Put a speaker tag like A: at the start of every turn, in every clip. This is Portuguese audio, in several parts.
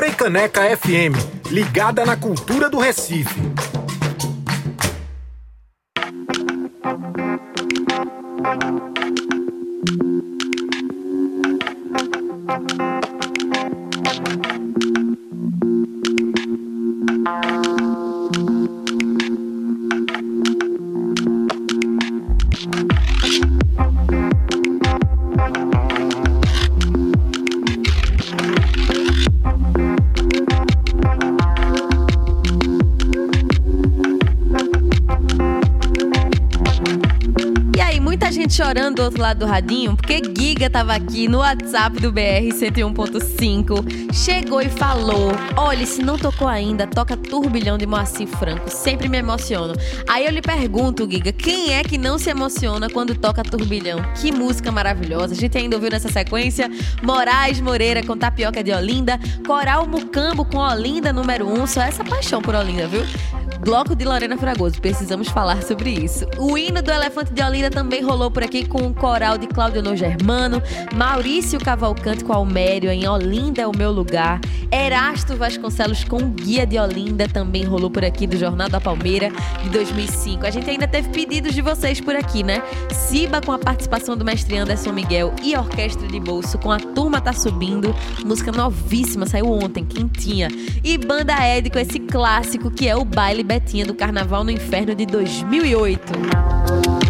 A: Freicaneca FM, ligada na cultura do Recife.
B: Do radinho porque Giga tava aqui no WhatsApp do BR 101.5, chegou e falou: Olha, se não tocou ainda, toca Turbilhão de Moacir Franco. Sempre me emociono. Aí eu lhe pergunto, Giga, quem é que não se emociona quando toca Turbilhão? Que música maravilhosa. A gente ainda ouviu nessa sequência Moraes Moreira com Tapioca de Olinda, Coral Mucambo com Olinda número 1. Um. Só essa paixão por Olinda, viu? Bloco de Lorena Fragoso, precisamos falar sobre isso. O hino do Elefante de Olinda também rolou por aqui com o coral de Cláudio No Germano, Maurício Cavalcante com Almério em Olinda é o meu lugar, Erasto Vasconcelos com Guia de Olinda também rolou por aqui do Jornal da Palmeira de 2005. A gente ainda teve pedidos de vocês por aqui, né? Siba com a participação do mestre Anderson Miguel e Orquestra de Bolso com a Turma Tá Subindo, música novíssima, saiu ontem, quentinha. E Banda Ed com esse clássico que é o Baile Betinha do Carnaval no Inferno de 2008.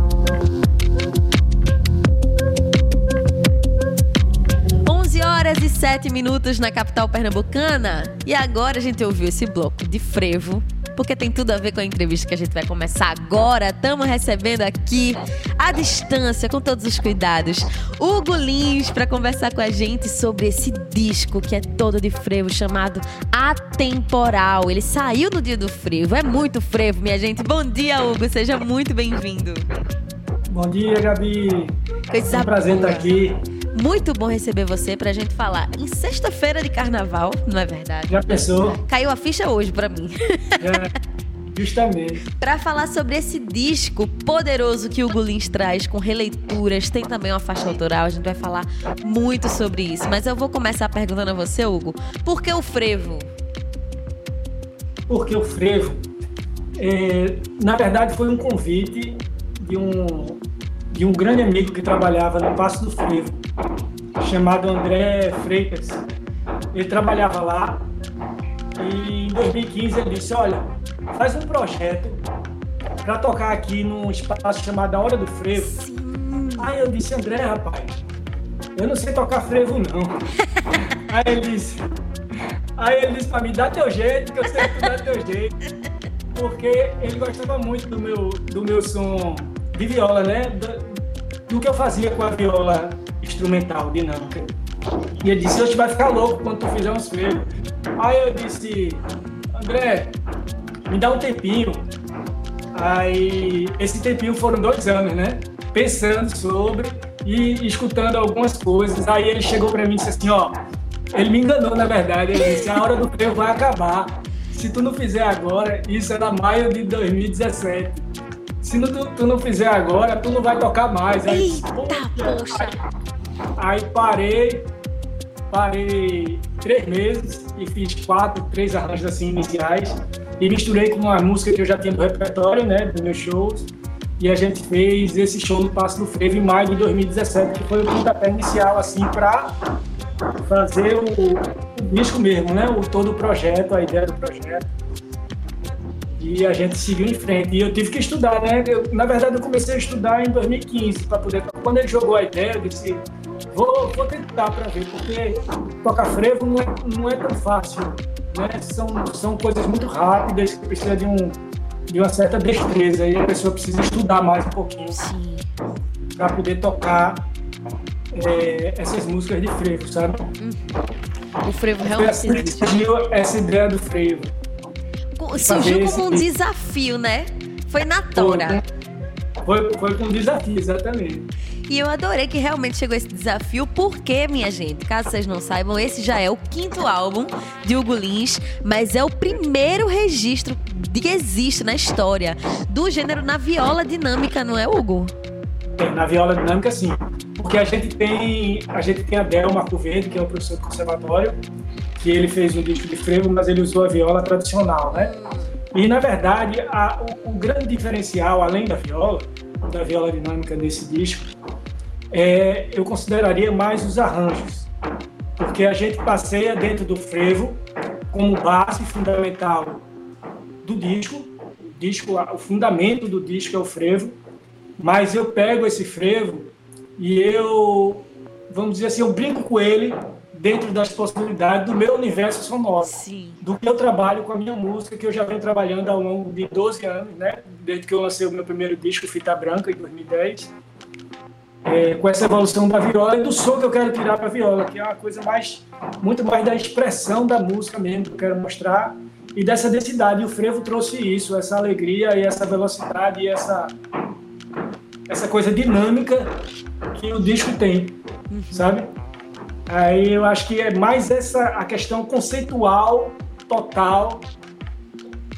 B: Horas e 7 minutos na capital pernambucana. E agora a gente ouviu esse bloco de frevo, porque tem tudo a ver com a entrevista que a gente vai começar agora. Estamos recebendo aqui, à distância, com todos os cuidados, Hugo Lins para conversar com a gente sobre esse disco que é todo de frevo, chamado Atemporal. Ele saiu no dia do frevo, é muito frevo, minha gente. Bom dia, Hugo, seja muito bem-vindo.
C: Bom dia, Gabi. Coisa é um prazer estar aqui.
B: Muito bom receber você pra gente falar em sexta-feira de carnaval, não é verdade?
C: Já pensou?
B: Caiu a ficha hoje pra mim.
C: É, justamente.
B: Pra falar sobre esse disco poderoso que o Gulins traz, com releituras, tem também uma faixa autoral, a gente vai falar muito sobre isso. Mas eu vou começar perguntando a você, Hugo, por que o frevo?
C: Porque o frevo, é, na verdade, foi um convite de um, de um grande amigo que trabalhava no Passo do Frevo, chamado André Freitas. Ele trabalhava lá e em 2015 ele disse: Olha, faz um projeto para tocar aqui num espaço chamado A Hora do Frevo. Sim. Aí eu disse: André, rapaz, eu não sei tocar frevo não. Aí ele disse: Aí ele disse para mim: Dá teu jeito, que eu sei que tu dá teu jeito. Porque ele gostava muito do meu, do meu som de viola, né? Do, do que eu fazia com a viola instrumental, dinâmica. E ele disse, hoje vai ficar louco quando tu fizer uns freios. Aí eu disse, André, me dá um tempinho. Aí, esse tempinho foram dois anos, né? Pensando sobre e escutando algumas coisas. Aí ele chegou para mim e disse assim, ó, ele me enganou, na verdade. Ele disse, a hora do freio vai acabar. Se tu não fizer agora, isso era maio de 2017 se não, tu, tu, não fizer agora, tu não vai tocar mais.
B: Aí, Eita, poxa.
C: Aí, parei, parei três meses e fiz quatro, três arranjos assim iniciais e misturei com uma música que eu já tinha no repertório, né, dos meus shows. E a gente fez esse show no Passo do Frevo em maio de 2017, que foi o pontapé inicial, assim, para fazer o, o disco mesmo, né, o, todo o projeto, a ideia do projeto e a gente seguiu em frente. E eu tive que estudar, né? Eu, na verdade, eu comecei a estudar em 2015 para poder. Quando ele jogou a ideia, eu disse: vou, vou tentar para ver, porque tocar frevo não é, não é tão fácil. Né? São, são coisas muito rápidas que precisa de, um, de uma certa destreza e a pessoa precisa estudar mais um pouquinho para poder tocar é, essas músicas de frevo, sabe?
B: Uhum. O frevo realmente.
C: Surgiu essa ideia do frevo
B: surgiu como um desafio, né? Foi na tora.
C: Foi, foi com um desafio, exatamente.
B: E eu adorei que realmente chegou esse desafio, porque, minha gente, caso vocês não saibam, esse já é o quinto álbum de Hugo Lins, mas é o primeiro registro que existe na história do gênero na viola dinâmica, não é, Hugo?
C: Tem, na viola dinâmica, sim. Porque a gente tem a gente tem a Del Marco Verde, que é o professor do conservatório, que ele fez um disco de frevo, mas ele usou a viola tradicional, né? E na verdade, a, o, o, grande diferencial, além da viola, da viola dinâmica nesse disco, é, eu consideraria mais os arranjos, porque a gente passeia dentro do frevo como base fundamental do disco, o disco, o fundamento do disco é o frevo, mas eu pego esse frevo e eu, vamos dizer assim, eu brinco com ele dentro das possibilidades do meu universo sonoro, Sim. do que eu trabalho com a minha música, que eu já venho trabalhando ao longo de 12 anos, né? Desde que eu lancei o meu primeiro disco, Fita Branca, em 2010. É, com essa evolução da viola e do som que eu quero tirar para a viola, que é uma coisa mais, muito mais da expressão da música mesmo, que eu quero mostrar, e dessa densidade. E o frevo trouxe isso, essa alegria e essa velocidade e essa, essa coisa dinâmica que o disco tem, uhum. sabe? Aí eu acho que é mais essa a questão conceitual total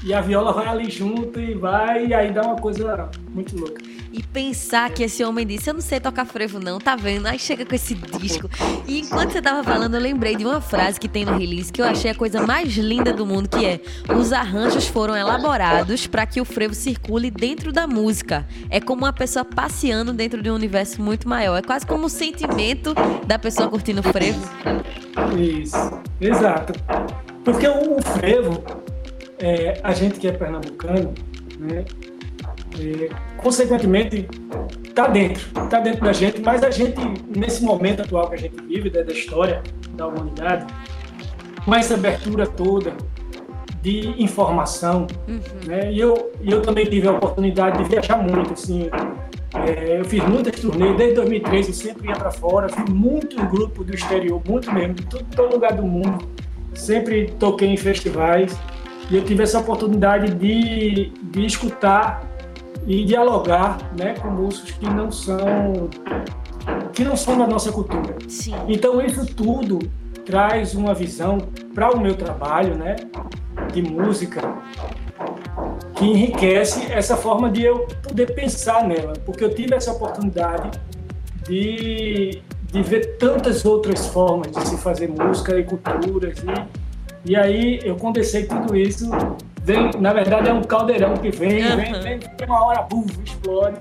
C: e a viola vai ali junto e vai e aí dá uma coisa muito louca.
B: E pensar que esse homem disse: Eu não sei tocar frevo, não, tá vendo? Aí chega com esse disco. E enquanto você tava falando, eu lembrei de uma frase que tem no release que eu achei a coisa mais linda do mundo: que é: Os arranjos foram elaborados para que o frevo circule dentro da música. É como uma pessoa passeando dentro de um universo muito maior. É quase como o sentimento da pessoa curtindo o frevo.
C: Isso, exato. Porque o frevo, é, a gente que é pernambucano, né? E, consequentemente, está dentro, está dentro da gente, mas a gente, nesse momento atual que a gente vive, da, da história da humanidade, com essa abertura toda de informação, uhum. né? E eu, eu também tive a oportunidade de viajar muito, assim, é, eu fiz muitas turnês, desde 2013 eu sempre ia para fora, fiz muito grupo do exterior, muito mesmo, de todo, todo lugar do mundo, sempre toquei em festivais, e eu tive essa oportunidade de, de escutar e dialogar né, com músicos que não são que não são da nossa cultura. Sim. Então isso tudo traz uma visão para o meu trabalho, né, de música, que enriquece essa forma de eu poder pensar nela, porque eu tive essa oportunidade de, de ver tantas outras formas de se fazer música e culturas e, e aí eu condensei tudo isso. Vem, na verdade é um caldeirão que vem, uhum. vem, vem, vem uma hora, bum, explode,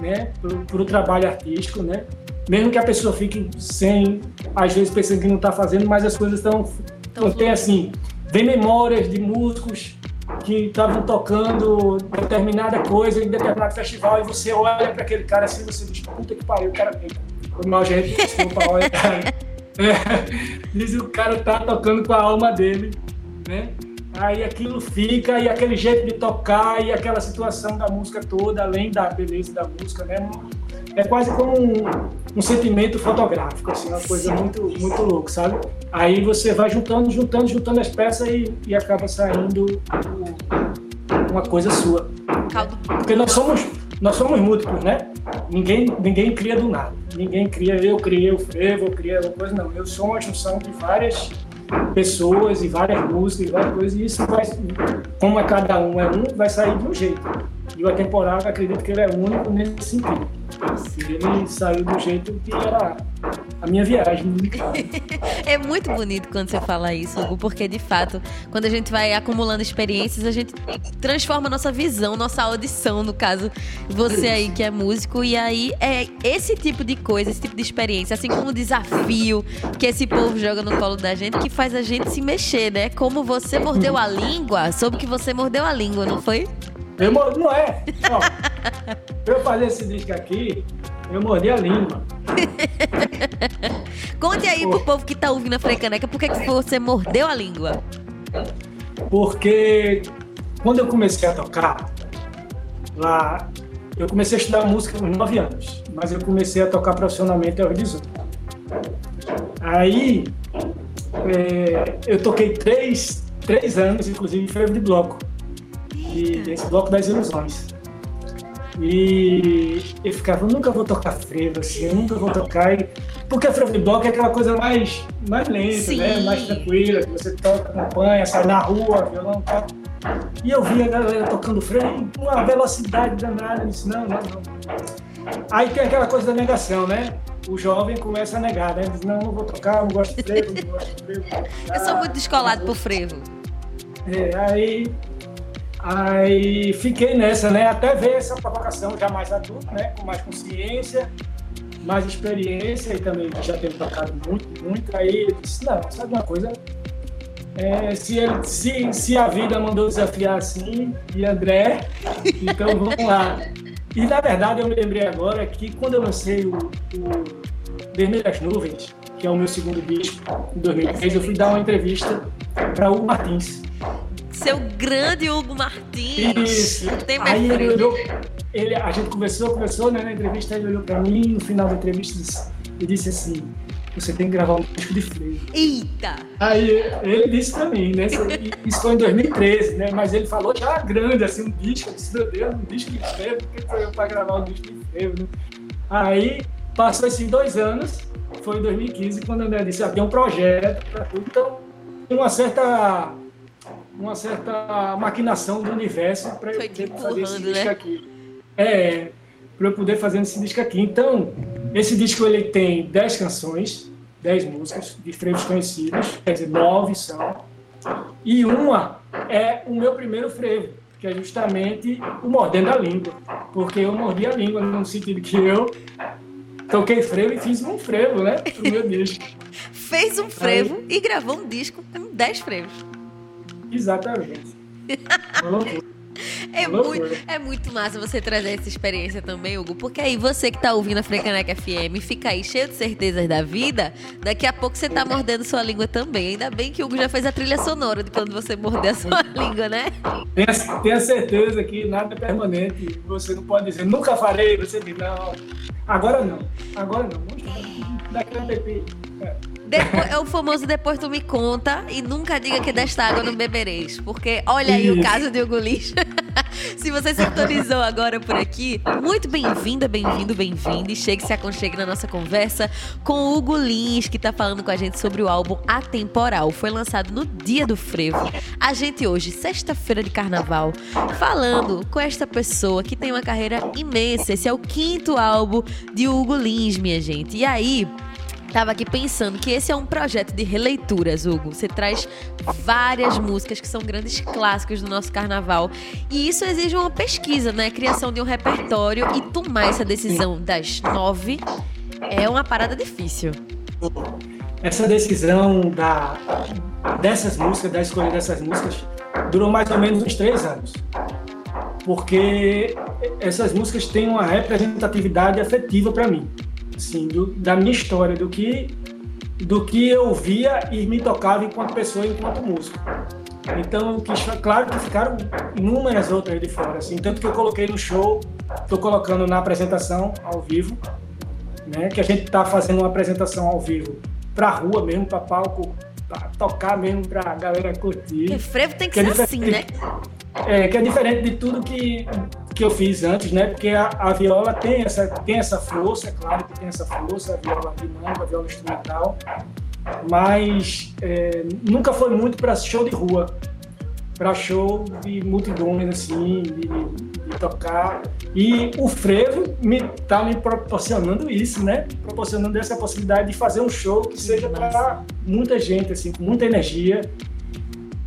C: né, para o trabalho artístico, né, mesmo que a pessoa fique sem, às vezes pensando que não está fazendo, mas as coisas estão, então, tem assim, vem memórias de músicos que estavam tocando determinada coisa em determinado festival e você olha para aquele cara assim, você diz, puta que pariu, o cara, foi mal gente, desculpa, olha, é, diz o cara tá tocando com a alma dele, né? Aí aquilo fica, e aquele jeito de tocar, e aquela situação da música toda, além da beleza da música, né? É quase como um, um sentimento fotográfico, assim, uma coisa muito, muito louca, sabe? Aí você vai juntando, juntando, juntando as peças e, e acaba saindo uma coisa sua. Porque nós somos, nós somos múltiplos, né? Ninguém, ninguém cria do nada. Ninguém cria, eu criei o frevo, eu criei uma coisa, não. Eu sou uma junção de várias pessoas e várias músicas e várias coisas, e isso vai, como é cada um é um, vai sair de um jeito. E o Atemporal, acredito que ele é único nesse sentido. Ele saiu do jeito que era a minha viagem.
B: é muito bonito quando você fala isso, Hugo, porque de fato, quando a gente vai acumulando experiências, a gente transforma nossa visão, nossa audição, no caso, você aí que é músico, e aí é esse tipo de coisa, esse tipo de experiência, assim como o desafio que esse povo joga no colo da gente, que faz a gente se mexer, né? Como você mordeu a língua, soube que você mordeu a língua, não foi?
C: Eu mordi, não é. Ó, eu fazer esse disco aqui, eu mordi a língua.
B: Conte aí Pô. pro povo que tá ouvindo a Frecaneca, por que, que você mordeu a língua?
C: Porque quando eu comecei a tocar, lá, eu comecei a estudar música aos 9 anos, mas eu comecei a tocar profissionalmente aos 18. Aí, é, eu toquei três, três anos, inclusive, em febre de bloco de, desse bloco das ilusões. E eu ficava, eu nunca vou tocar frevo, assim, eu nunca vou tocar. E... Porque a frevo de bloco é aquela coisa mais, mais lenta, né? mais tranquila, que você toca, acompanha, sai na rua, violão tal. E eu via a galera tocando frevo com uma velocidade danada. Eu disse, não, não, não. Aí tem aquela coisa da negação, né? o jovem começa a negar, né? Diz, não, não vou tocar, não gosto de frevo, não gosto de frevo.
B: Eu sou muito descolado pro frevo.
C: É, aí, aí fiquei nessa, né? Até ver essa provocação já mais adulto, né? Com mais consciência, mais experiência e também já tenho tocado muito, muito. Aí eu disse, não, sabe uma coisa? É, se, ele, se, se a vida mandou desafiar assim, e André, então vamos lá. E na verdade eu me lembrei agora que quando eu lancei o, o Vermelhas Nuvens, que é o meu segundo disco, em 2003, eu fui dar uma entrevista para o Martins.
B: Seu grande Hugo Martins.
C: Isso. Aí ele olhou, ele, a gente conversou, conversou, né, na entrevista, ele olhou para mim no final da entrevista e disse assim: você tem que gravar um disco de freio.
B: Eita!
C: Aí ele disse pra mim, né? Isso foi em 2013, né? Mas ele falou já grande, assim, um disco. Eu disse, meu Deus, um disco de freio, por que foi eu pra gravar um disco de freio, né? Aí passou esses dois anos, foi em 2015, quando a André disse, ah, tem um projeto pra tudo. Então, uma certa uma certa maquinação do universo para eu poder fazer esse disco né? aqui. É, para eu poder fazer esse disco aqui. Então, esse disco ele tem 10 canções, 10 músicas de frevos conhecidos, quer dizer, 9 são. E uma é o meu primeiro frevo, que é justamente o Mordendo a Língua. Porque eu mordi a língua no sentido que eu toquei frevo e fiz um frevo, né? Pro meu disco.
B: Fez um frevo Aí... e gravou um disco com 10 frevos.
C: Exatamente.
B: É muito, é muito massa você trazer essa experiência também, Hugo. Porque aí você que tá ouvindo a Frecanec FM fica aí cheio de certezas da vida, daqui a pouco você tá mordendo sua língua também. Ainda bem que o Hugo já fez a trilha sonora de quando você morder a sua língua, né?
C: Tenha, tenha certeza que nada é permanente. Você não pode dizer, nunca farei. Você diz, não, agora não. Agora não. Daqui a um. É.
B: Depois, é o famoso depois tu me conta e nunca diga que desta água não bebereis. Porque olha aí o caso de Hugo Lixo. se você sintonizou agora por aqui, muito bem-vinda, bem-vindo, bem-vindo. E chegue se aconchegue na nossa conversa com o Hugo Lins, que está falando com a gente sobre o álbum Atemporal. Foi lançado no dia do frevo. A gente hoje, sexta-feira de carnaval, falando com esta pessoa que tem uma carreira imensa. Esse é o quinto álbum de Hugo Lins, minha gente. E aí, Tava aqui pensando que esse é um projeto de releituras, Hugo. Você traz várias músicas que são grandes clássicos do nosso carnaval. E isso exige uma pesquisa, né? Criação de um repertório e tomar essa decisão das nove é uma parada difícil.
C: Essa decisão da, dessas músicas, da escolha dessas músicas, durou mais ou menos uns três anos. Porque essas músicas têm uma representatividade afetiva para mim assim, do, da minha história, do que, do que eu via e me tocava enquanto pessoa, enquanto músico. Então, que, claro que ficaram inúmeras outras de fora, assim, tanto que eu coloquei no show, estou colocando na apresentação ao vivo, né, que a gente está fazendo uma apresentação ao vivo para rua mesmo, para palco, para tocar mesmo, para a galera curtir.
B: Porque frevo tem que, que ser é assim, né?
C: É, que é diferente de tudo que, que eu fiz antes, né? Porque a, a, viola tem essa, tem essa força, é claro que tem essa força, a viola dinâmica, a viola instrumental, mas é, nunca foi muito para show de rua, para show de multidões, assim, de, de, tocar. E o frevo me tá me proporcionando isso, né? Proporcionando essa possibilidade de fazer um show que seja para muita gente, assim, com muita energia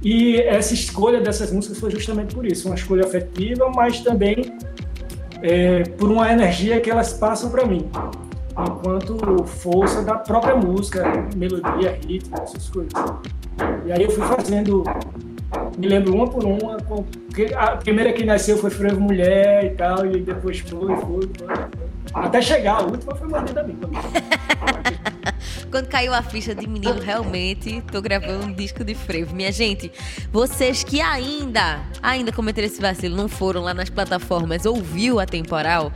C: e essa escolha dessas músicas foi justamente por isso, uma escolha afetiva, mas também é, por uma energia que elas passam para mim, enquanto força da própria música, melodia, ritmo, essas coisas. E aí eu fui fazendo, me lembro uma por uma, a primeira que nasceu foi Frevo Mulher e tal, e depois foi, foi, foi. Até chegar, a última foi Mordida Amiga.
B: Quando caiu a ficha de menino, realmente tô gravando um disco de frevo. Minha gente, vocês que ainda, ainda cometeram esse vacilo, não foram lá nas plataformas, ouviu a temporal,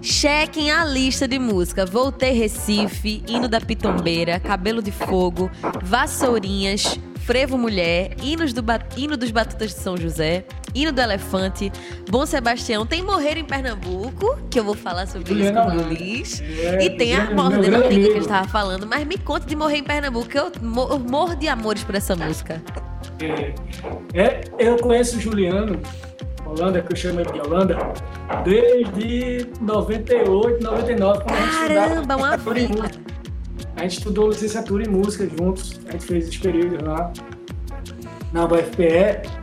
B: Chequem a lista de música. Voltei Recife, Hino da Pitombeira, Cabelo de Fogo, Vassourinhas, Frevo Mulher, hinos do hino dos Batutas de São José, hino do Elefante, Bom Sebastião, tem Morrer em Pernambuco, que eu vou falar sobre isso com o Luiz, é, e tem a Morda da Liga que eu estava falando, mas me conte de Morrer em Pernambuco, que eu morro de amores por essa música.
C: É, é eu conheço o Juliano, Holanda, que eu chamo ele de Holanda, Desde 98, 99, quando
B: Caramba,
C: a
B: gente uma vida!
C: A gente estudou licenciatura em música juntos, a gente fez os períodos lá na UFPE.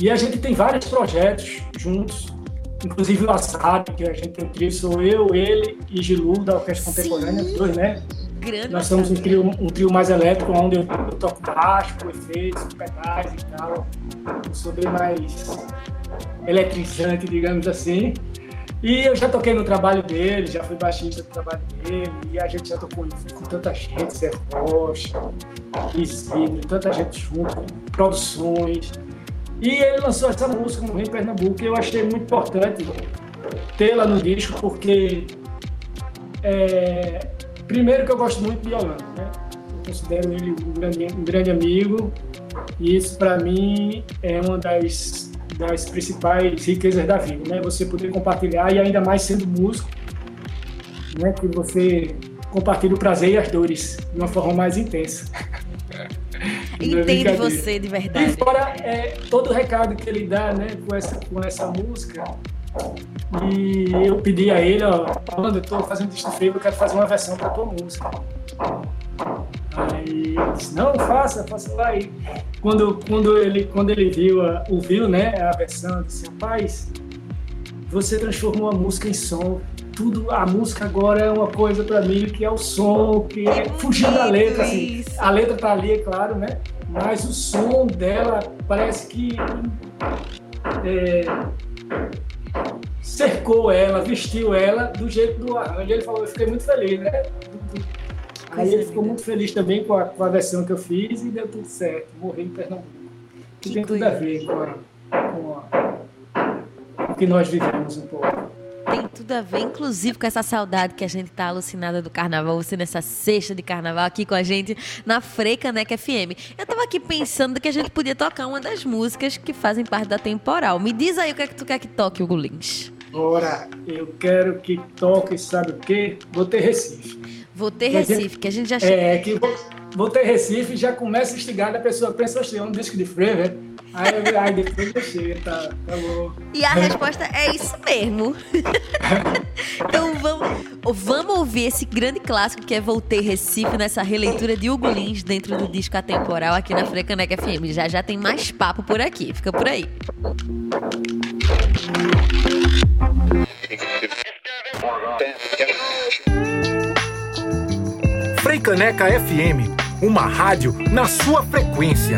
C: E a gente tem vários projetos juntos, inclusive o Assad, que a gente tem trio, sou eu, ele e Gilu, da Orquestra Contemporânea, os dois, né?
B: Grande
C: Nós somos um trio, um trio mais elétrico, onde eu, eu toco baixo, com efeitos, com pedais e tal. Eu sou bem mais eletrizante, digamos assim. E eu já toquei no trabalho dele, já fui baixista do trabalho dele, e a gente já tocou com tanta gente, Zé Rocha, Isidro, tanta gente junto, produções. E ele lançou essa música no Rio de Pernambuco e eu achei muito importante tê-la no disco, porque é, primeiro que eu gosto muito de Yolanda, né? Eu considero ele um grande, um grande amigo, e isso para mim é uma das das principais riquezas da vida, né? Você poder compartilhar e ainda mais sendo músico, né? Que você compartilha o prazer e as dores de uma forma mais intensa.
B: Entende você de verdade.
C: E fora é, todo o recado que ele dá, né? Com essa, com essa música. E eu pedi a ele, ó, falando, eu tô fazendo disco feio, eu quero fazer uma versão para tua música. Aí ele disse, não, faça, faça lá. E quando, quando, ele, quando ele viu, a, ouviu né, a versão, disse, rapaz, você transformou a música em som. Tudo, a música agora é uma coisa para mim que é o som, que é fugir da letra. Assim. A letra tá ali, é claro, né? Mas o som dela parece que é, cercou ela, vestiu ela do jeito do arranjo. Ele falou, eu fiquei muito feliz, né? Aí ele ficou muito feliz também com a, com a versão que eu fiz e deu tudo certo. Morri em Pernambuco. Que, que tem tudo a ver com, a, com, a, com o que nós vivemos um pouco.
B: Tem tudo a ver, inclusive, com essa saudade que a gente tá alucinada do carnaval. Você nessa sexta de carnaval aqui com a gente na Freca Neca FM. Eu tava aqui pensando que a gente podia tocar uma das músicas que fazem parte da temporal. Me diz aí o que é que tu quer que toque, Hugo Lins.
C: Ora, eu quero que toque, sabe o quê? Vou ter Recife.
B: Vou ter Recife, que a gente já
C: chega. É, que vou, vou ter Recife já começa instigado, a pessoa pensa, oxe, é um disco de frevo, Aí, aí depois eu chego, tá, tá bom.
B: E a resposta é isso mesmo. então vamos, vamos ouvir esse grande clássico que é Voltei Recife nessa releitura de Hugo Lins dentro do disco Atemporal aqui na Frecaneca FM. Já já tem mais papo por aqui, fica por aí.
A: Freicaneca FM, uma rádio na sua frequência.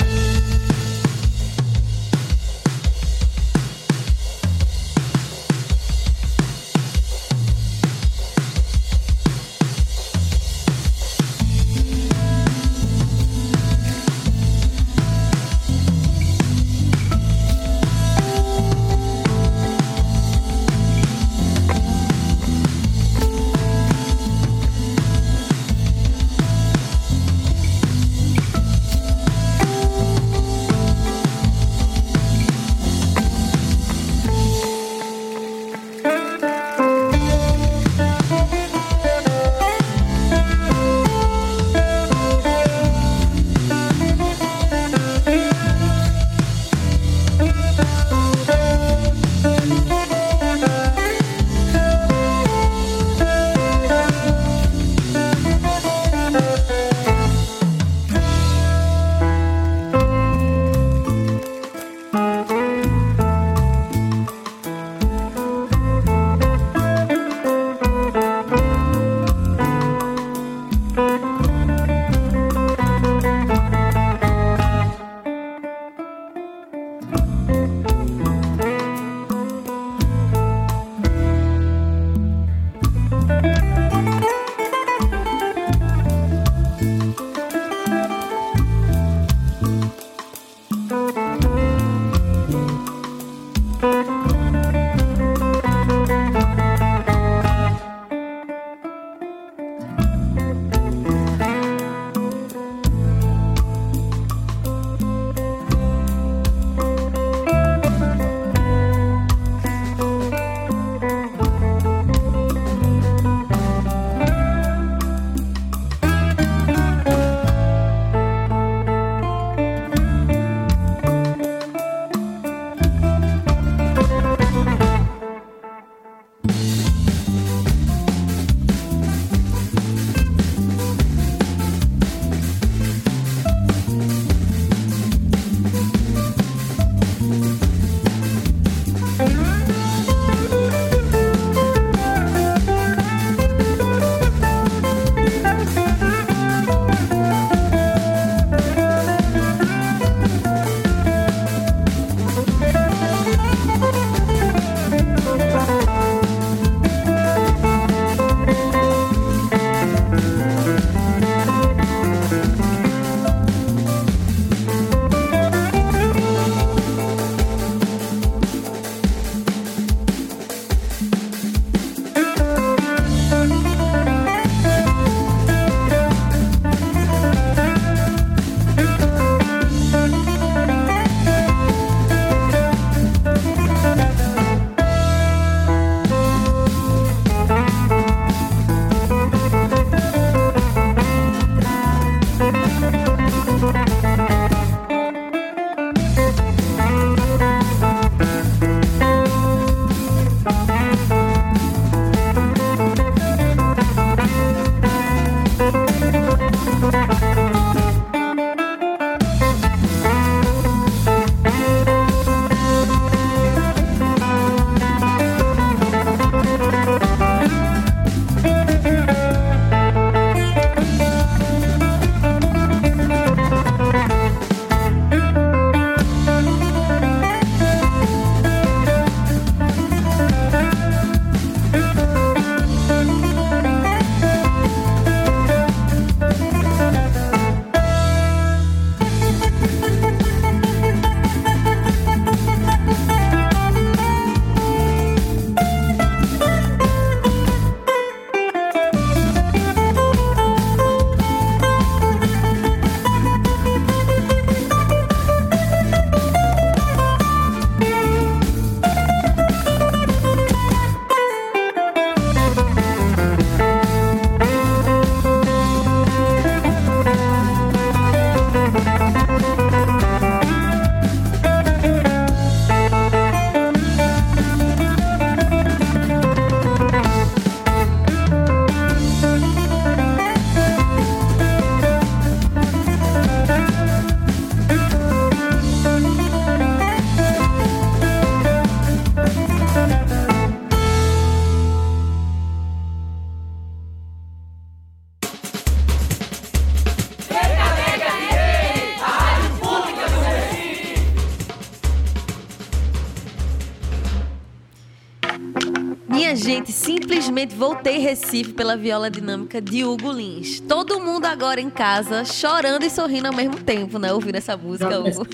B: Voltei Recife pela viola dinâmica de Hugo Lins. Todo mundo agora em casa chorando e sorrindo ao mesmo tempo, né? Ouvindo essa música,
C: já
B: Hugo.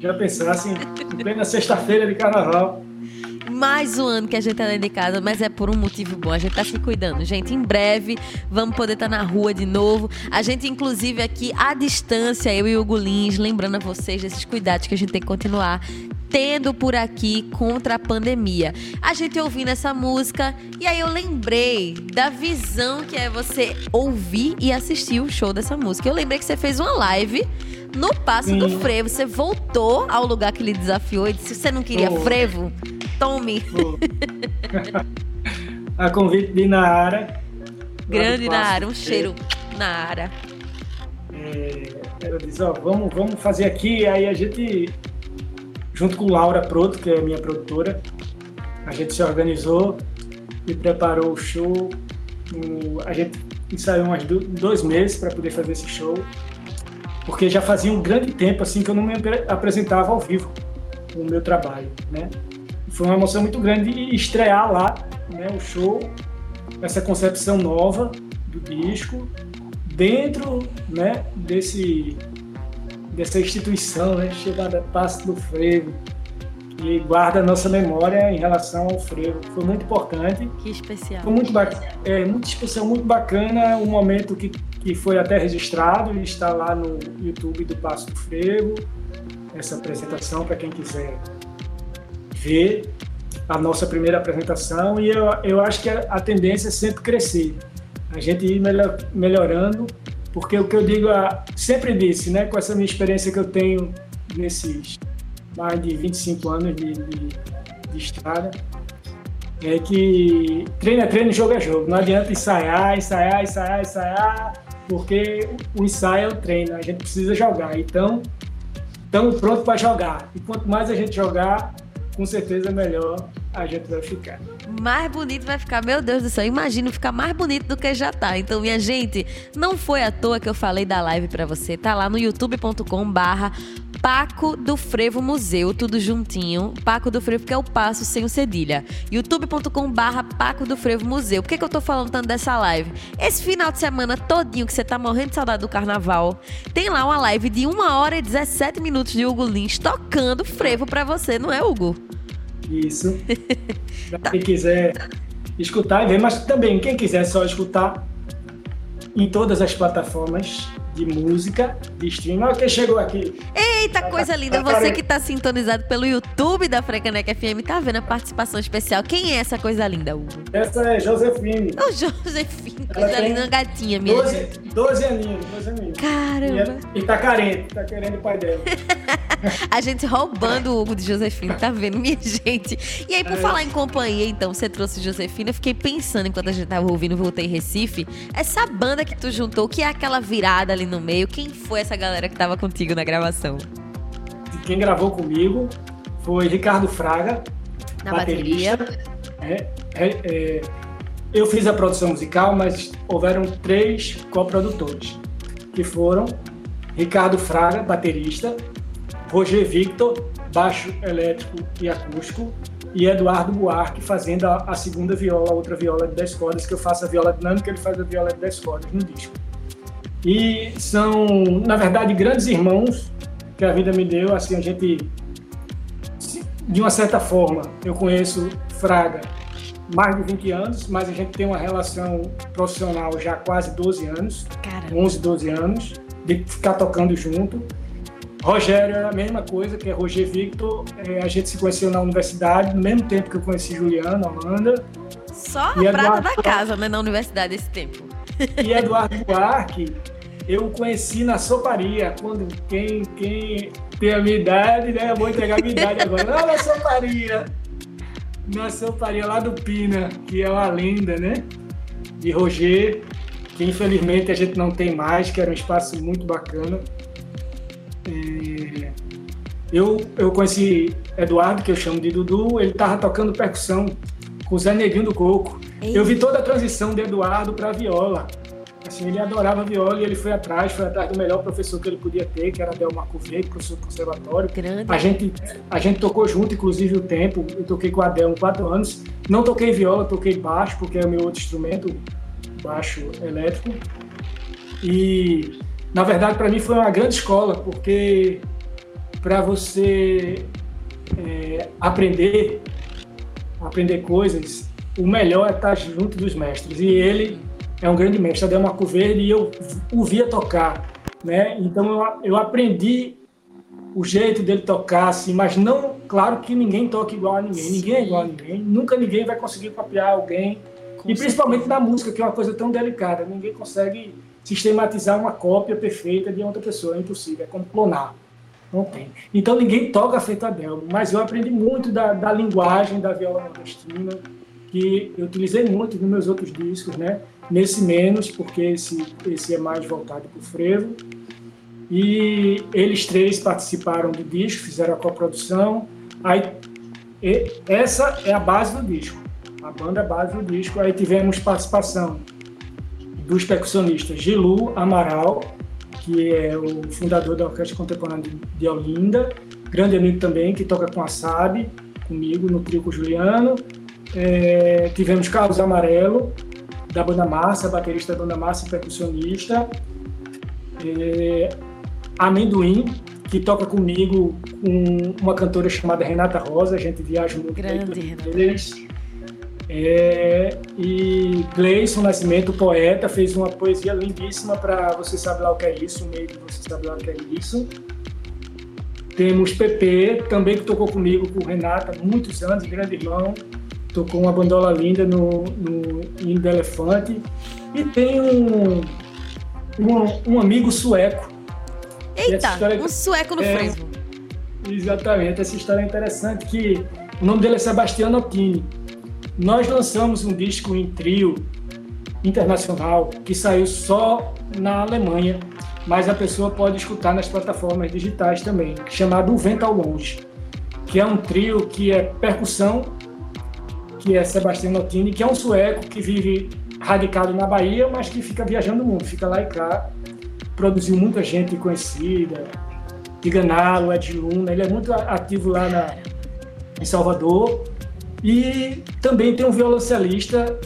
C: Já pensasse em plena sexta-feira de carnaval.
B: Mais um ano que a gente tá dentro de casa, mas é por um motivo bom. A gente tá se cuidando. Gente, em breve vamos poder estar tá na rua de novo. A gente, inclusive, aqui à distância, eu e o Hugo Lins, lembrando a vocês desses cuidados que a gente tem que continuar tendo por aqui contra a pandemia. A gente ouvindo essa música e aí eu lembrei da visão que é você ouvir e assistir o show dessa música. Eu lembrei que você fez uma live no Passo Sim. do Frevo. Você voltou ao lugar que ele desafiou e disse: você não queria oh. frevo? Tome. Oh.
C: a convite de Nara.
B: Grande Nara, um cheiro Nara.
C: É, ela diz, ó, vamos, vamos fazer aqui, aí a gente junto com Laura Proto, que é minha produtora, a gente se organizou e preparou o show. A gente ensaiou uns dois meses para poder fazer esse show, porque já fazia um grande tempo assim que eu não me apresentava ao vivo o meu trabalho, né? Foi uma emoção muito grande estrear lá, né, o show, essa concepção nova do disco, dentro, né, desse dessa instituição né, chamada Passo do Frevo, que guarda a nossa memória em relação ao frevo. Foi muito importante.
B: Que especial.
C: Foi muito, é, muito especial, muito bacana, um momento que, que foi até registrado e está lá no YouTube do Passo do Frevo, essa apresentação para quem quiser ver a nossa primeira apresentação e eu, eu acho que a, a tendência é sempre crescer, a gente ir melhor, melhorando porque o que eu digo, sempre disse, né, com essa minha experiência que eu tenho nesses mais de 25 anos de, de, de estrada, é que treino é treino, jogo é jogo. Não adianta ensaiar, ensaiar, ensaiar, ensaiar, porque o ensaio é o treino, a gente precisa jogar. Então, estamos prontos para jogar. E quanto mais a gente jogar, com certeza melhor a gente vai ficar.
B: Mais bonito vai ficar, meu Deus do céu. Imagino ficar mais bonito do que já tá. Então, minha gente, não foi à toa que eu falei da live para você. Tá lá no youtube.com/barra Paco do Frevo Museu, tudo juntinho. Paco do Frevo, que é o passo sem o cedilha. youtube.com/barra Paco do Frevo Museu. Por que, que eu tô falando tanto dessa live? Esse final de semana todinho que você tá morrendo de saudade do carnaval, tem lá uma live de 1 hora e 17 minutos de Hugo Lins tocando frevo para você, não é, Hugo?
C: Isso. tá. Quem quiser escutar e ver, mas também quem quiser só escutar em todas as plataformas de música, de streaming. Olha quem chegou aqui.
B: Eita, coisa linda. Você que está sintonizado pelo YouTube da Frecanec FM, tá vendo a participação especial. Quem é essa coisa linda, Hugo?
C: Essa é Josefine.
B: Oh, Josefine, coisa linda, uma gatinha minha.
C: 12, 12 aninhos, 12 aninhos.
B: Caramba.
C: E, e tá carente, tá querendo o pai dela.
B: a gente roubando o Hugo de Josefine, tá vendo, minha gente? E aí, por é. falar em companhia, então, você trouxe Josefina, eu fiquei pensando enquanto a gente tava ouvindo Voltei Recife, essa banda que tu juntou, que é aquela virada ali no meio, quem foi essa galera que tava contigo na gravação?
C: Quem gravou comigo foi Ricardo Fraga, na baterista. Bateria. É, é, é, eu fiz a produção musical, mas houveram três coprodutores, que foram Ricardo Fraga, baterista, Roger Victor, baixo elétrico e acústico, e Eduardo Buarque fazendo a, a, segunda viola, a outra viola de 10 cordas, que eu faço a viola dinâmica, ele faz a viola de 10 cordas no disco. E são, na verdade, grandes irmãos que a vida me deu. Assim, a gente, de uma certa forma, eu conheço Fraga mais de 20 anos, mas a gente tem uma relação profissional já quase 12 anos, Caramba. 11, 12 anos, de ficar tocando junto. Rogério era a mesma coisa, que é Roger Victor. É, a gente se conheceu na universidade, no mesmo tempo que eu conheci Juliana, Amanda.
B: Só a prata Eduardo... da casa, né, na universidade esse tempo.
C: E Eduardo Buarque, eu conheci na soparia, quando quem, quem tem a minha idade, né, eu vou entregar a minha idade agora. Não, na soparia. Na soparia lá do Pina, que é uma lenda, né, de Roger, que infelizmente a gente não tem mais, que era um espaço muito bacana. É, eu, eu conheci Eduardo, que eu chamo de Dudu, ele estava tocando percussão com o Zé Neguinho do Coco. Ei. Eu vi toda a transição de Eduardo para viola. Assim, ele adorava viola e ele foi atrás, foi atrás do melhor professor que ele podia ter, que era Del Verde, professor do conservatório.
B: Grande.
C: A gente, a gente tocou junto, inclusive, o tempo. Eu toquei com a Adel há quatro anos. Não toquei viola, toquei baixo, porque é o meu outro instrumento, baixo elétrico. E, na verdade, para mim foi uma grande escola, porque para você é, aprender, aprender coisas, o melhor é estar junto dos mestres. E ele é um grande mestre, Adel Marco Verde, e eu o via tocar. Né? Então eu, eu aprendi o jeito dele tocar, assim, mas não, claro que ninguém toca igual a ninguém, ninguém é igual a ninguém, nunca ninguém vai conseguir copiar alguém, Com e principalmente na música, que é uma coisa tão delicada, ninguém consegue sistematizar uma cópia perfeita de outra pessoa, é impossível, é como clonar. Não tem. Então ninguém toca feito Adel, mas eu aprendi muito da, da linguagem da viola nordestina, que eu utilizei muito nos meus outros discos, né? Nesse menos, porque esse, esse é mais voltado para o frevo. E eles três participaram do disco, fizeram a coprodução. Aí, essa é a base do disco. A banda base do disco. Aí tivemos participação dos percussionistas Gilu Amaral, que é o fundador da Orquestra Contemporânea de Olinda, grande amigo também, que toca com a SAB, comigo no trio com Juliano. É, tivemos Carlos Amarelo, da Banda Massa, baterista da Banda Massa e percussionista. É, Amendoim, que toca comigo com uma cantora chamada Renata Rosa, a gente viaja muito
B: Grande,
C: eles. É, e Gleison Nascimento, poeta, fez uma poesia lindíssima para Você Sabe Lá O Que É Isso, meio de Você Sabe Lá O Que É Isso. Temos Pepe, também que tocou comigo, com Renata, muitos anos, grande irmão tocou uma bandola linda no, no Hino do Elefante. E tem um, um, um amigo sueco.
B: Eita, um sueco no é, Fresno.
C: Exatamente, essa história é interessante que o nome dele é Sebastiano Ottini. Nós lançamos um disco em trio internacional que saiu só na Alemanha, mas a pessoa pode escutar nas plataformas digitais também, chamado O Vento ao Longe, que é um trio que é percussão que é Sebastião Notini, que é um sueco que vive radicado na Bahia, mas que fica viajando o mundo, fica lá e cá. Produziu muita gente conhecida, Tiganalo, Ed Luna, ele é muito ativo lá na, em Salvador. E também tem um violoncelista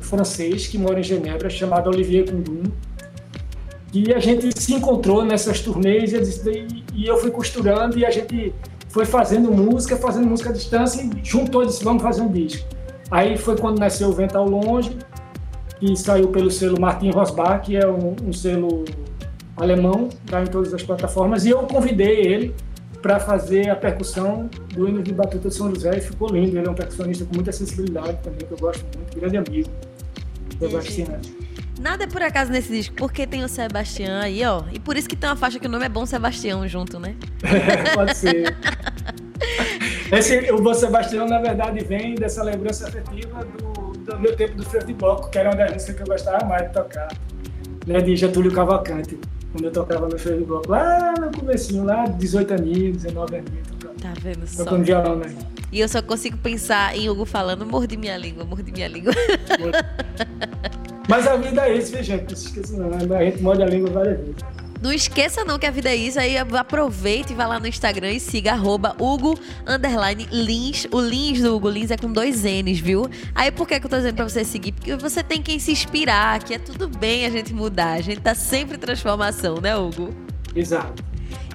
C: francês que mora em Genebra, chamado Olivier Kundum, e a gente se encontrou nessas turnês e eu fui costurando e a gente foi fazendo música, fazendo música à distância e juntou e disse, vamos fazer um disco. Aí foi quando nasceu o Vento ao Longe, que saiu pelo selo Martin Rosbach, que é um, um selo alemão, está em todas as plataformas, e eu convidei ele para fazer a percussão do hino de Batuta de São José e ficou lindo. Ele é um percussionista com muita sensibilidade também, que eu gosto muito, grande amigo. Sebastião.
B: Nada é por acaso nesse disco, porque tem o Sebastião aí, ó. E por isso que tem uma faixa que o nome é Bom Sebastião junto, né?
C: Pode ser. Esse, o Bom Sebastião, na verdade, vem dessa lembrança afetiva do, do meu tempo do freio de bloco, que era uma das músicas que eu gostava mais de tocar, né, de Getúlio Cavalcante, quando eu tocava no freio de bloco, lá no comecinho, lá 18 aninhos, 19 aninhos,
B: tá vendo só?
C: tocando violão, né?
B: E eu só consigo pensar em Hugo falando, mordi minha língua, mordi minha língua.
C: Mas a vida é isso, viu, gente? Não se esqueça não, né? a gente morde a língua várias vezes.
B: Não esqueça não que a vida é isso, aí aproveite e vá lá no Instagram e siga arroba Hugo Lins. O Lins do Hugo Lins é com dois N's, viu? Aí por que, que eu tô dizendo pra você seguir? Porque você tem quem se inspirar, que é tudo bem a gente mudar. A gente tá sempre em transformação, né, Hugo?
C: Exato.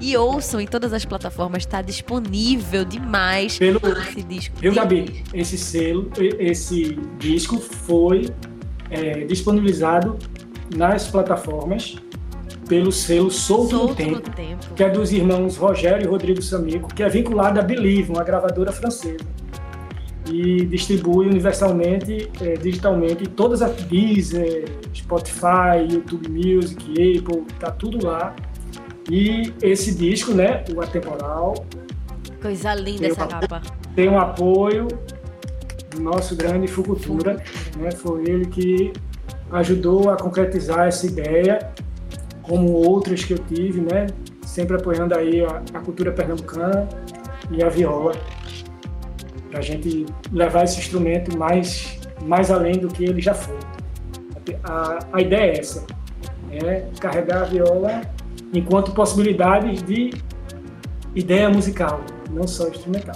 B: E ouçam em todas as plataformas, está disponível demais
C: Pelo, esse disco. Eu, Gabi, esse selo, esse disco foi é, disponibilizado nas plataformas pelo selo Solto, Solto no, tempo, tempo, que é dos irmãos Rogério e Rodrigo Samico, que é vinculado à Believe, uma gravadora francesa. E distribui universalmente, é, digitalmente, todas as Deezer, Spotify, YouTube Music, Apple, tá tudo lá. E esse disco, né, o Atemporal.
B: Coisa linda essa capa.
C: Tem um apoio nosso grande Fucultura, né? Foi ele que ajudou a concretizar essa ideia, como outras que eu tive, né? Sempre apoiando aí a, a cultura pernambucana e a viola, para a gente levar esse instrumento mais, mais além do que ele já foi. A, a ideia é essa, é carregar a viola enquanto possibilidade de ideia musical, não só instrumental.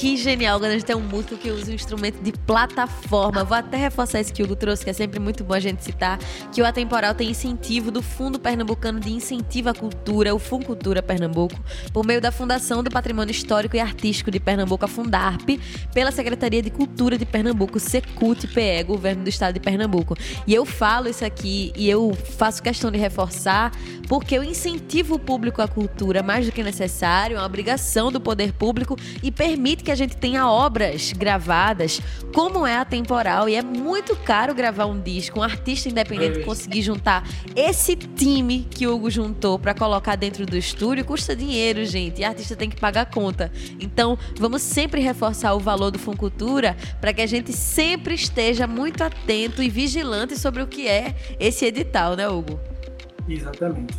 B: Que genial quando a gente tem um músico que usa um instrumento de plataforma. Vou até reforçar isso que o Hugo trouxe, que é sempre muito bom a gente citar, que o Atemporal tem incentivo do Fundo Pernambucano de Incentivo à Cultura, o Funcultura Pernambuco, por meio da Fundação do Patrimônio Histórico e Artístico de Pernambuco, a Fundarp, pela Secretaria de Cultura de Pernambuco, Secult-PE, Governo do Estado de Pernambuco. E eu falo isso aqui e eu faço questão de reforçar, porque o incentivo público à cultura, mais do que necessário, é uma obrigação do poder público e permite que que a gente tenha obras gravadas, como é a temporal, e é muito caro gravar um disco, um artista independente é conseguir juntar esse time que o Hugo juntou para colocar dentro do estúdio, custa dinheiro, gente, e artista tem que pagar conta. Então, vamos sempre reforçar o valor do Funcultura para que a gente sempre esteja muito atento e vigilante sobre o que é esse edital, né, Hugo?
C: Exatamente.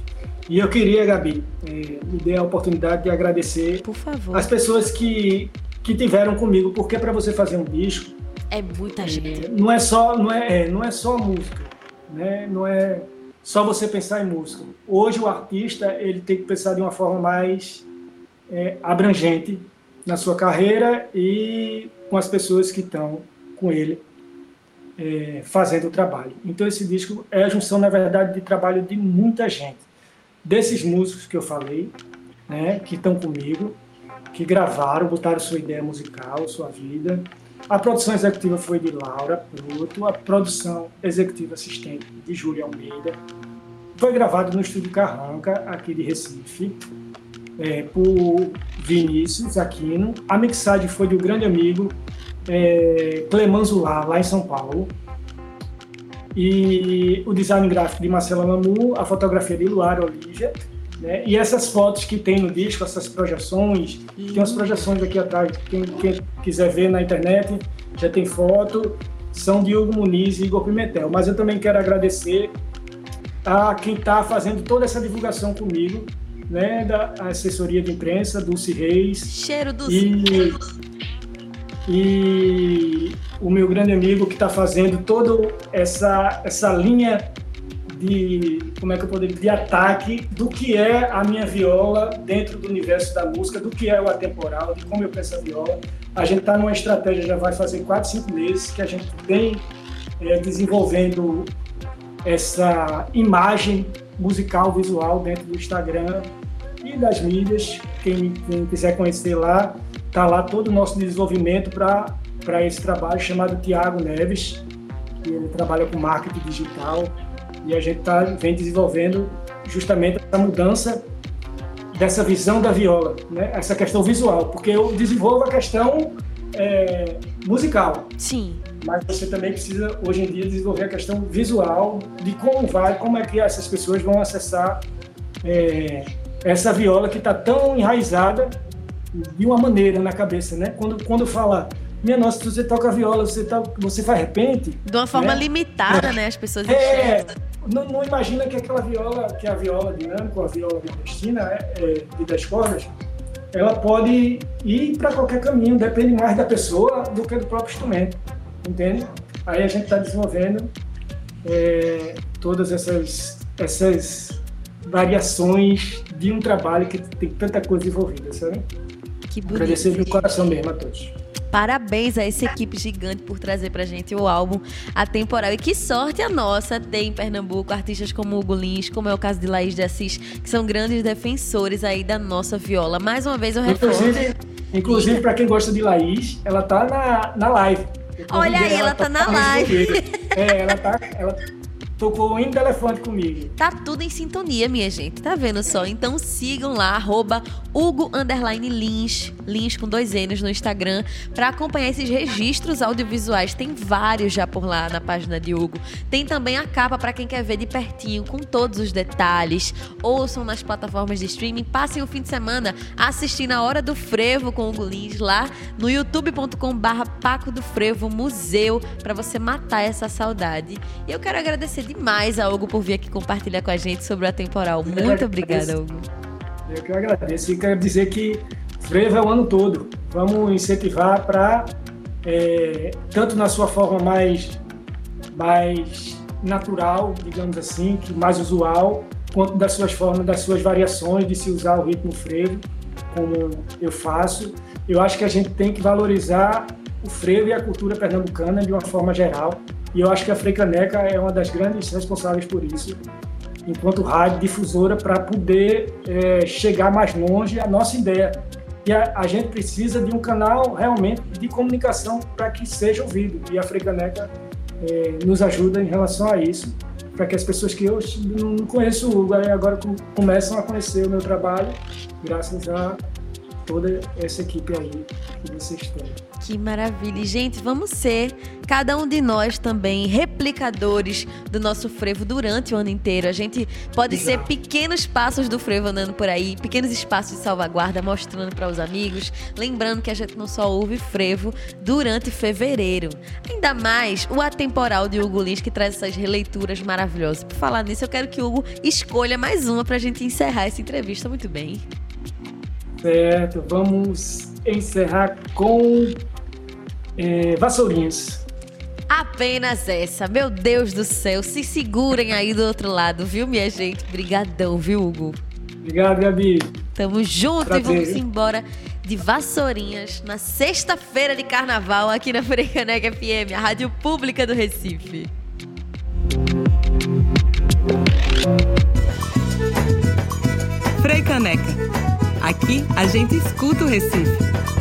C: E eu queria, Gabi, eh, me dê a oportunidade de agradecer
B: Por favor.
C: as pessoas que que tiveram comigo, porque para você fazer um disco
B: é muita gente.
C: Não é só não é, é, não é só música, né? Não é só você pensar em música. Hoje o artista ele tem que pensar de uma forma mais é, abrangente na sua carreira e com as pessoas que estão com ele é, fazendo o trabalho. Então esse disco é a junção na verdade de trabalho de muita gente, desses músicos que eu falei, né? Que estão comigo que gravaram, botaram sua ideia musical, sua vida. A produção executiva foi de Laura Pruto, a produção executiva assistente de Júlia Almeida. Foi gravado no Estúdio Carranca, aqui de Recife, é, por Vinícius Aquino. A mixagem foi do grande amigo é, Cleman Zulá, lá em São Paulo. E o design gráfico de Marcela Mamu, a fotografia de Luara Olívia né? E essas fotos que tem no disco, essas projeções, tem umas projeções aqui atrás, quem, quem, quiser ver na internet, já tem foto, são de Hugo Muniz e Igor Pimentel. Mas eu também quero agradecer a quem está fazendo toda essa divulgação comigo, né, da assessoria de imprensa, Dulce Reis.
B: Cheiro do
C: e, e o meu grande amigo que está fazendo toda essa, essa linha de como é que eu poderia de ataque do que é a minha viola dentro do universo da música, do que é o atemporal, de como eu penso a viola. A gente está numa estratégia já vai fazer quatro, cinco meses que a gente vem é, desenvolvendo essa imagem musical, visual dentro do Instagram e das mídias. Quem, quem quiser conhecer lá, tá lá todo o nosso desenvolvimento para esse trabalho chamado Tiago Neves, que ele trabalha com marketing digital e a gente tá, vem desenvolvendo justamente essa mudança dessa visão da viola, né? essa questão visual, porque eu desenvolvo a questão é, musical.
B: Sim.
C: Mas você também precisa, hoje em dia, desenvolver a questão visual de como vai, como é que essas pessoas vão acessar é, essa viola que está tão enraizada de uma maneira na cabeça, né? Quando, quando fala minha nossa, se você toca viola, você, tá, você faz repente.
B: De uma forma né? limitada, né? As pessoas
C: é, não, não, imagina que aquela viola, que a viola dinâmica, a viola nordestina, é, é, de 10 cordas, ela pode ir para qualquer caminho, depende mais da pessoa do que do próprio instrumento, entende? Aí a gente está desenvolvendo é, todas essas, essas variações de um trabalho que tem tanta coisa envolvida, sabe?
B: Que bonito.
C: Agradecer do coração mesmo a todos.
B: Parabéns a essa equipe gigante por trazer pra gente o álbum atemporal. E que sorte a nossa ter em Pernambuco artistas como Hugo Lins, como é o caso de Laís de Assis, que são grandes defensores aí da nossa viola. Mais uma vez eu reforço.
C: Inclusive, inclusive para quem gosta de Laís, ela tá na, na live.
B: Olha aí, ela, ela tá, tá na live.
C: É, ela tá. Ela tocou em telefone comigo.
B: Tá tudo em sintonia, minha gente. Tá vendo só? Então sigam lá, arroba Hugo Lins, Lins com dois N's no Instagram, para acompanhar esses registros audiovisuais. Tem vários já por lá na página de Hugo. Tem também a capa para quem quer ver de pertinho, com todos os detalhes. Ouçam nas plataformas de streaming. Passem o fim de semana assistindo a Hora do Frevo com Hugo Lins lá no youtube.com/barra Paco do Frevo Museu, para você matar essa saudade. E eu quero agradecer demais a Hugo por vir aqui compartilhar com a gente sobre a temporal. Muito obrigada, Hugo.
C: Eu que agradeço. E quero dizer que frevo é o ano todo. Vamos incentivar para, é, tanto na sua forma mais, mais natural, digamos assim, que mais usual, quanto das suas formas, das suas variações de se usar o ritmo frevo, como eu faço. Eu acho que a gente tem que valorizar o frevo e a cultura pernambucana de uma forma geral. E eu acho que a Freicaneca é uma das grandes responsáveis por isso, enquanto rádio difusora, para poder é, chegar mais longe a nossa ideia. E a, a, gente precisa de um canal realmente de comunicação para que seja ouvido. E a Freicaneca é, nos ajuda em relação a isso, para que as pessoas que eu não conheço Hugo agora começam a conhecer o meu trabalho, graças a toda essa equipe aí que vocês têm.
B: Que maravilha. E, gente, vamos ser, cada um de nós também, replicadores do nosso frevo durante o ano inteiro. A gente pode Exato. ser pequenos passos do frevo andando por aí, pequenos espaços de salvaguarda, mostrando para os amigos. Lembrando que a gente não só ouve frevo durante fevereiro. Ainda mais o atemporal de Hugo Lins, que traz essas releituras maravilhosas. Por falar nisso, eu quero que o Hugo escolha mais uma para a gente encerrar essa entrevista muito bem.
C: Certo, vamos encerrar com é, Vassourinhas.
B: Apenas essa. Meu Deus do céu. Se segurem aí do outro lado, viu, minha gente? Brigadão, viu, Hugo?
C: Obrigado, Gabi.
B: Tamo junto Prazer. e vamos embora de Vassourinhas na sexta-feira de carnaval aqui na Frecanec FM, a rádio pública do Recife.
D: Frei Caneca. Aqui a gente escuta o Recife.